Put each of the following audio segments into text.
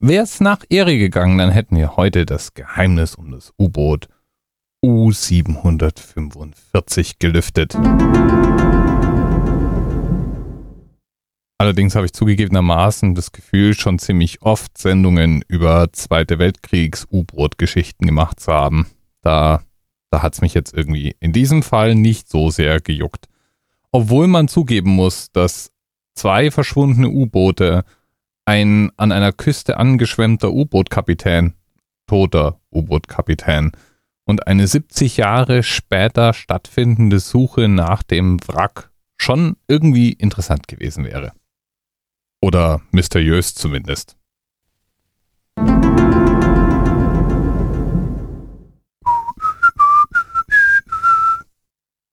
Wäre es nach Ehre gegangen, dann hätten wir heute das Geheimnis um das U-Boot U745 gelüftet. Allerdings habe ich zugegebenermaßen das Gefühl, schon ziemlich oft Sendungen über Zweite Weltkriegs-U-Boot-Geschichten gemacht zu haben. Da, da hat es mich jetzt irgendwie in diesem Fall nicht so sehr gejuckt. Obwohl man zugeben muss, dass zwei verschwundene U-Boote ein an einer Küste angeschwemmter U-Boot-Kapitän, toter U-Boot-Kapitän und eine 70 Jahre später stattfindende Suche nach dem Wrack schon irgendwie interessant gewesen wäre. Oder mysteriös zumindest.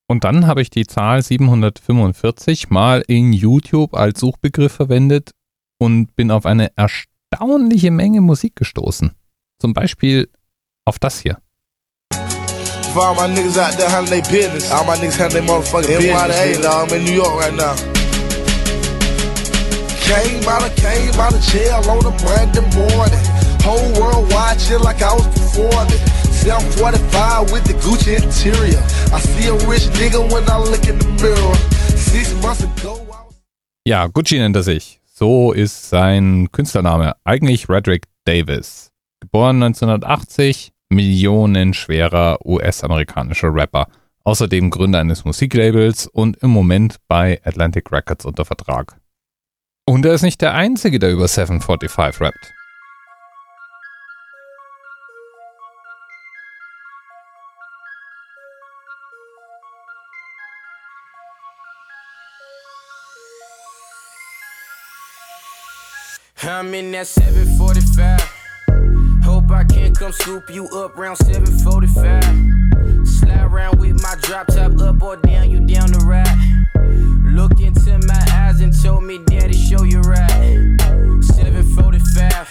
Und dann habe ich die Zahl 745 mal in YouTube als Suchbegriff verwendet und bin auf eine erstaunliche Menge Musik gestoßen. Zum Beispiel auf das hier. For all my niggas out there handling their business. All my niggas handling their motherfucking business. NYA, I'm in New York right now. Came out of, came out of jail on a Monday morning. Whole world watching like I was performing. 745 with the Gucci interior. I see a rich nigga when I look in the mirror. Six months ago. Ja, Gucci nennt er sich. So ist sein Künstlername. Eigentlich Redrick Davis. Geboren 1980, millionenschwerer US-amerikanischer Rapper. Außerdem Gründer eines Musiklabels und im Moment bei Atlantic Records unter Vertrag. Und er ist nicht der Einzige, der über 745 rappt. I'm in that 745. Hope I can come scoop you up round 745. Slide around with my drop top up or down, you down the ride. Look into my eyes and told me, Daddy, show you right. 745.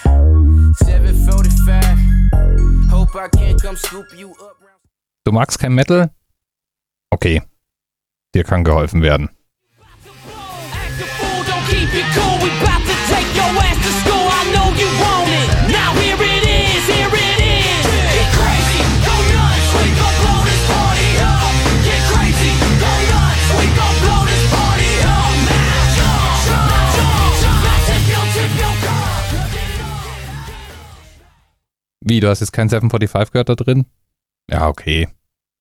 745. Hope I can come scoop you up round. Du magst kein Metal? Okay. Dir kann geholfen werden. Wie, du hast jetzt kein 745 gehört da drin? Ja, okay.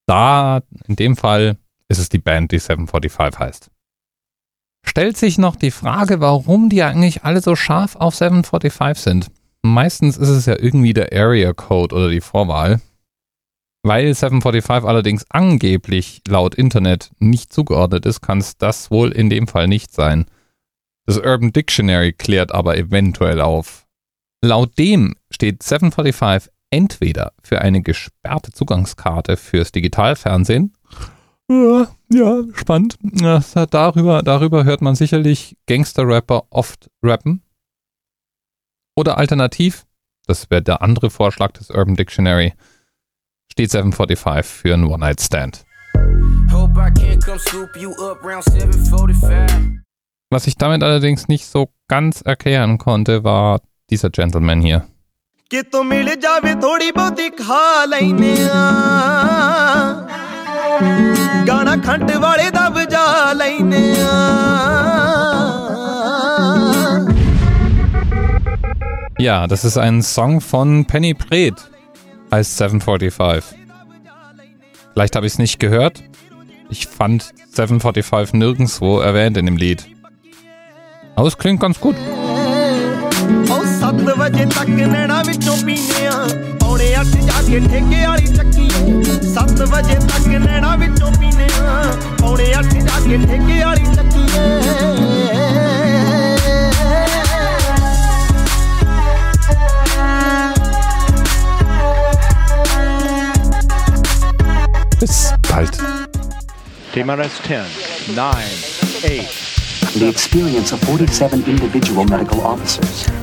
Da, in dem Fall, ist es die Band, die 745 heißt stellt sich noch die Frage, warum die eigentlich alle so scharf auf 745 sind. Meistens ist es ja irgendwie der Area Code oder die Vorwahl. Weil 745 allerdings angeblich laut Internet nicht zugeordnet ist, kann es das wohl in dem Fall nicht sein. Das Urban Dictionary klärt aber eventuell auf. Laut dem steht 745 entweder für eine gesperrte Zugangskarte fürs Digitalfernsehen ja, ja, spannend. Ja, darüber, darüber hört man sicherlich Gangster-Rapper oft rappen. Oder alternativ, das wäre der andere Vorschlag des Urban Dictionary, steht 745 für einen One-Night-Stand. Was ich damit allerdings nicht so ganz erklären konnte, war dieser Gentleman hier. ਕਿਤੋਂ ਮਿਲ ਜਾਵੇ ਥੋੜੀ ਬਹੁਤੀ ਖਾ ਲੈਨੇ ਆ ਗਾਣਾ ਖੰਡ ਵਾਲੇ ਦਾ ਵਜਾ ਲੈਨੇ Ja, das ist ein Song von Penny Pret, heißt 745. Vielleicht habe ich es nicht gehört. Ich fand 745 nirgendwo erwähnt in dem Lied. Aber es klingt ganz gut. ਉਹ 7 ਵਜੇ ਤੱਕ ਨੈਣਾ ਵਿੱਚੋਂ ਪੀਨੇ ਆ ਪੌਣੇ 8 ਜਾ ਕੇ ਠੇਕੇ ਵਾਲੀ ਚੱਕੀ 7 ਵਜੇ ਤੱਕ ਨੈਣਾ ਵਿੱਚੋਂ ਪੀਨੇ ਆ ਪੌਣੇ 8 ਜਾ ਕੇ ਠੇਕੇ ਵਾਲੀ ਚੱਕੀ Bis bald. TMRS 10, 9, 8, the experience of 47 individual medical officers.